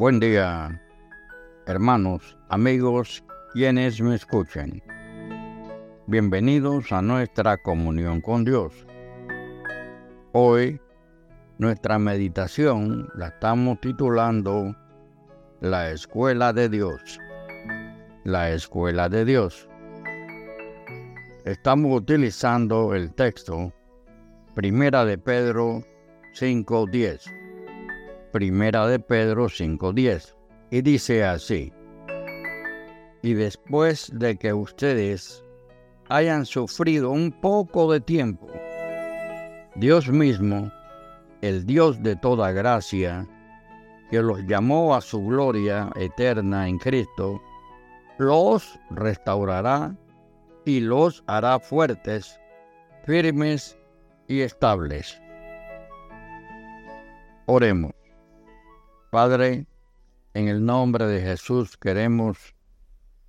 Buen día, hermanos, amigos, quienes me escuchen. Bienvenidos a nuestra comunión con Dios. Hoy nuestra meditación la estamos titulando La Escuela de Dios. La Escuela de Dios. Estamos utilizando el texto Primera de Pedro 5.10 Primera de Pedro 5.10. Y dice así, y después de que ustedes hayan sufrido un poco de tiempo, Dios mismo, el Dios de toda gracia, que los llamó a su gloria eterna en Cristo, los restaurará y los hará fuertes, firmes y estables. Oremos. Padre, en el nombre de Jesús queremos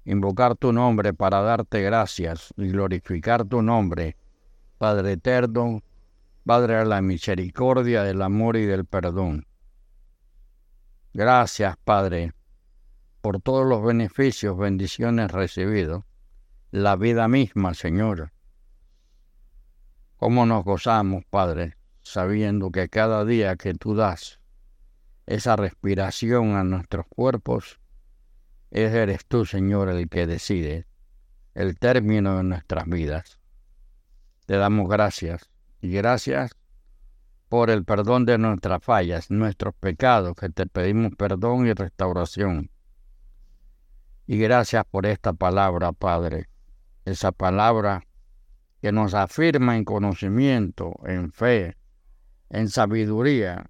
invocar tu nombre para darte gracias y glorificar tu nombre, Padre eterno, Padre de la misericordia, del amor y del perdón. Gracias, Padre, por todos los beneficios, bendiciones recibidos, la vida misma, Señor. ¿Cómo nos gozamos, Padre, sabiendo que cada día que tú das, esa respiración a nuestros cuerpos, eres tú, Señor, el que decide el término de nuestras vidas. Te damos gracias y gracias por el perdón de nuestras fallas, nuestros pecados, que te pedimos perdón y restauración. Y gracias por esta palabra, Padre, esa palabra que nos afirma en conocimiento, en fe, en sabiduría,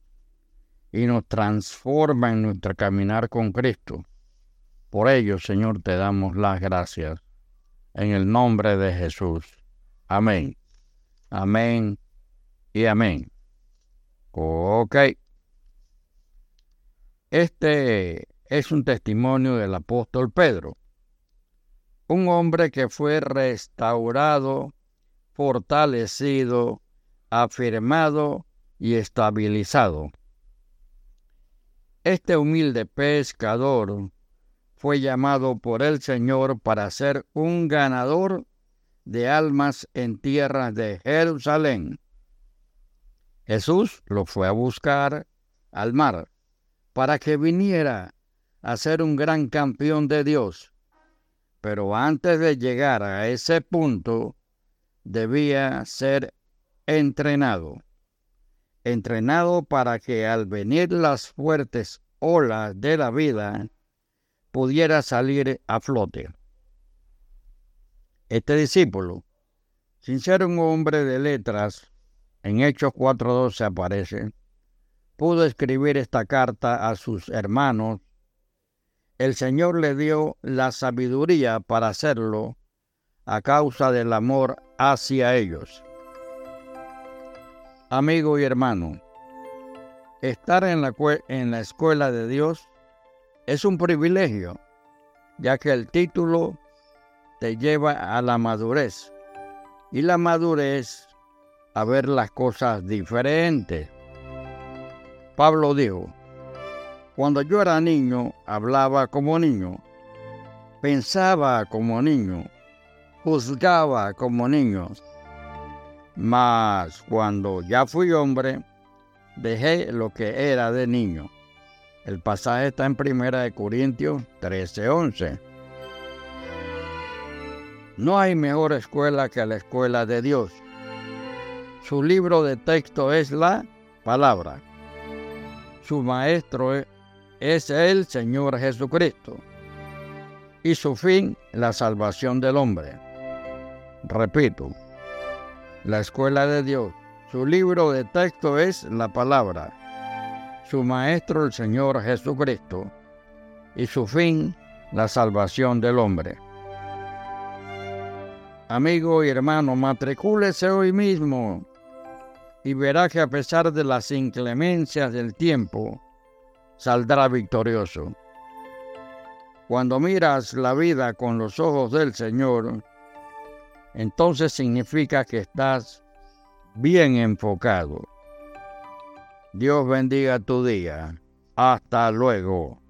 y nos transforma en nuestro caminar con Cristo. Por ello, Señor, te damos las gracias. En el nombre de Jesús. Amén. Amén y amén. Ok. Este es un testimonio del apóstol Pedro, un hombre que fue restaurado, fortalecido, afirmado y estabilizado este humilde pescador fue llamado por el Señor para ser un ganador de almas en tierra de Jerusalén. Jesús lo fue a buscar al mar para que viniera a ser un gran campeón de Dios. Pero antes de llegar a ese punto, debía ser entrenado entrenado para que al venir las fuertes olas de la vida pudiera salir a flote. Este discípulo, sin ser un hombre de letras, en Hechos 4.12 aparece, pudo escribir esta carta a sus hermanos. El Señor le dio la sabiduría para hacerlo a causa del amor hacia ellos. Amigo y hermano, estar en la, escuela de Dios es un privilegio, ya que el título te lleva a la madurez y la madurez a ver las cosas diferentes. Pablo dijo, cuando yo era niño hablaba como niño, pensaba como niño, juzgaba como niño mas cuando ya fui hombre, dejé lo que era de niño. El pasaje está en Primera de Corintios 13:11. No hay mejor escuela que la escuela de Dios. Su libro de texto es la palabra. Su maestro es el Señor Jesucristo. Y su fin, la salvación del hombre. Repito, la escuela de Dios. Su libro de texto es la palabra. Su maestro el Señor Jesucristo. Y su fin, la salvación del hombre. Amigo y hermano, matricúlese hoy mismo y verá que a pesar de las inclemencias del tiempo, saldrá victorioso. Cuando miras la vida con los ojos del Señor, entonces significa que estás bien enfocado. Dios bendiga tu día. Hasta luego.